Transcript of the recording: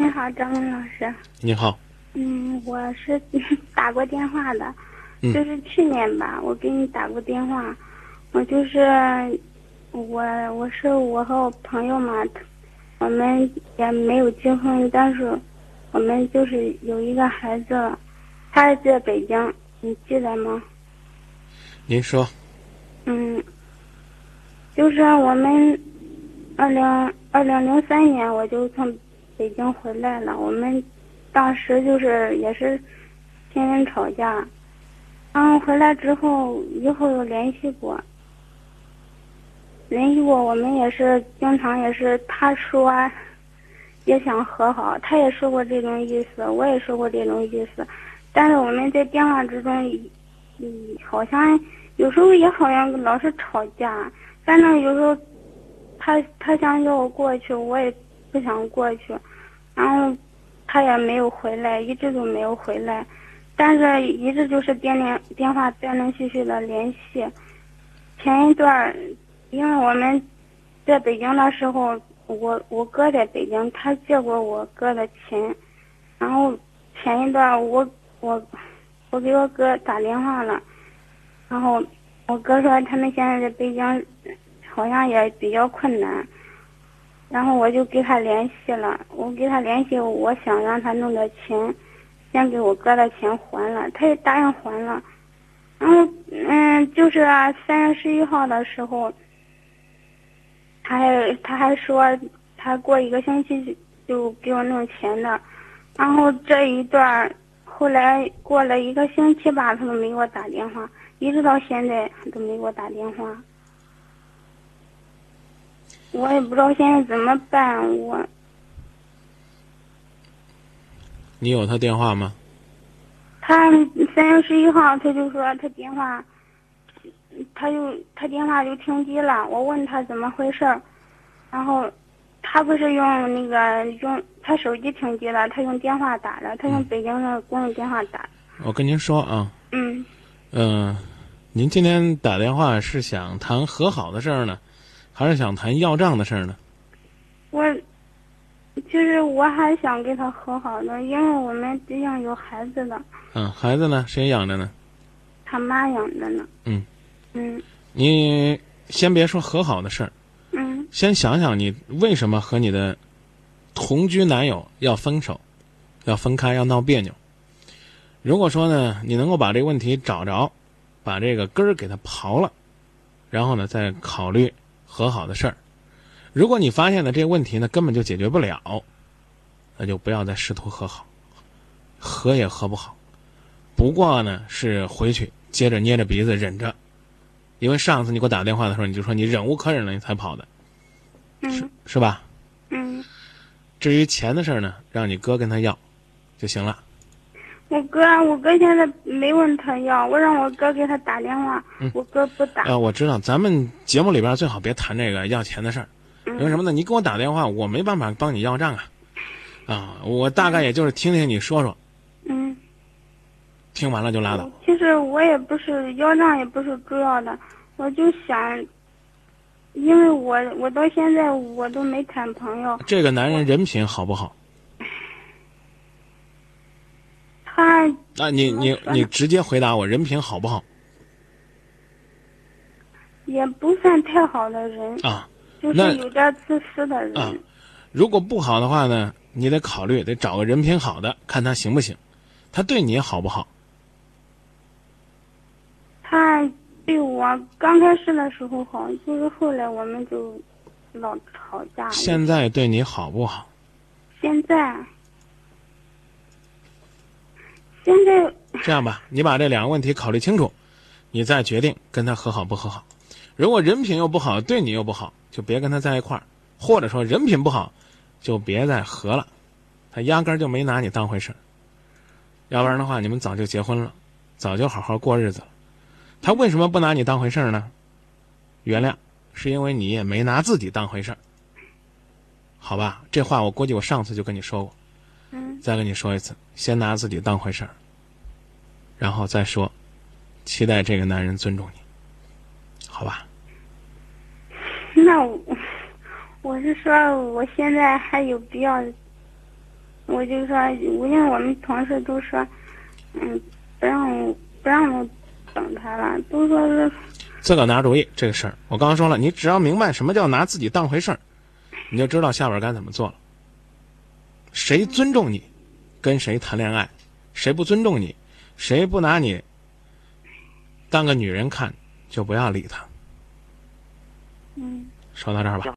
你好，张明老师。你好，嗯，我是 打过电话的，嗯就是去年吧，我给你打过电话，我就是我我是我和我朋友嘛，我们也没有结婚，但是我们就是有一个孩子，他是在北京，你记得吗？您说，嗯，就是我们二零二零零三年我就从北京回来了，我们当时就是也是天天吵架，然后回来之后以后又联系过，联系过，我们也是经常也是他说也想和好，他也说过这种意思，我也说过这种意思，但是我们在电话之中，嗯，好像有时候也好像老是吵架，反正有时候他他想叫我过去，我也不想过去，然后他也没有回来，一直都没有回来，但是一直就是电联电话断断续续的联系。前一段，因为我们在北京的时候，我我哥在北京，他借过我哥的钱，然后前一段我我我给我哥打电话了，然后我哥说他们现在在北京，好像也比较困难，然后我就给他联系了，我给他联系，我想让他弄点钱，先给我哥的钱还了，他也答应还了，然后嗯，就是三月十一号的时候，他还他还说他过一个星期就给我弄钱的，然后这一段后来过了一个星期吧，他都没给我打电话，一直到现在都没给我打电话。我也不知道现在怎么办，我你有他电话吗？他三月十一号他就说他电话，他就他电话就停机了。我问他怎么回事儿，然后他不是用那个用他手机停机了，他用电话打的，他用北京的公用电话打。我跟您说啊，嗯，嗯、您今天打电话是想谈和好的事儿呢，还是想谈要账的事儿呢？我就是我还想跟他和好呢，因为我们对象有孩子的，嗯，孩子呢，谁养着呢？他妈养着呢。嗯嗯你先别说和好的事儿，嗯先想想你为什么和你的同居男友要分手，要分开，要闹别扭。如果说呢，你能够把这个问题找着，把这个根儿给他刨了，然后呢，再考虑和好的事儿。如果你发现了这个问题呢根本就解决不了，那就不要再试图和好，和也和不好。不过呢，是回去接着捏着鼻子忍着，因为上次你给我打电话的时候，你就说你忍无可忍了，你才跑的。是嗯是吧？嗯，至于钱的事儿呢，让你哥跟他要就行了。我哥我哥现在没问他要，我让我哥给他打电话，嗯我哥不打。呃，我知道咱们节目里边最好别谈这个要钱的事儿，因为什么呢？你给我打电话，我没办法帮你要账啊。啊，我大概也就是听听你说说，嗯，听完了就拉倒。其实我也不是要账，也不是主要的，我就想，因为我我到现在我都没谈朋友，这个男人人品好不好？他啊，你你你直接回答我，人品好不好也不算太好的人，啊？就是有点自私的人。啊如果不好的话呢，你得考虑，得找个人品好的，看他行不行，他对你好不好？他对我刚开始的时候好，就是后来我们就老吵架。现在对你好不好？现在，这样吧，你把这两个问题考虑清楚，你再决定跟他和好不和好。如果人品又不好，对你又不好，就别跟他在一块儿；或者说人品不好，就别再和了。他压根儿就没拿你当回事儿，要不然的话，你们早就结婚了，早就好好过日子了。他为什么不拿你当回事儿呢？原谅，是因为你也没拿自己当回事儿。好吧，这话我估计我上次就跟你说过。嗯再跟你说一次，先拿自己当回事儿，然后再说，期待这个男人尊重你，好吧？那我我是说，我现在还有必要我就说，因为我们同事都说，嗯，不让不让我等他了，都说是自个儿拿主意这个事儿。我刚刚说了，你只要明白什么叫拿自己当回事儿，你就知道下边该怎么做了。谁尊重你，跟谁谈恋爱；谁不尊重你，谁不拿你当个女人看，就不要理他。嗯。说到这儿吧。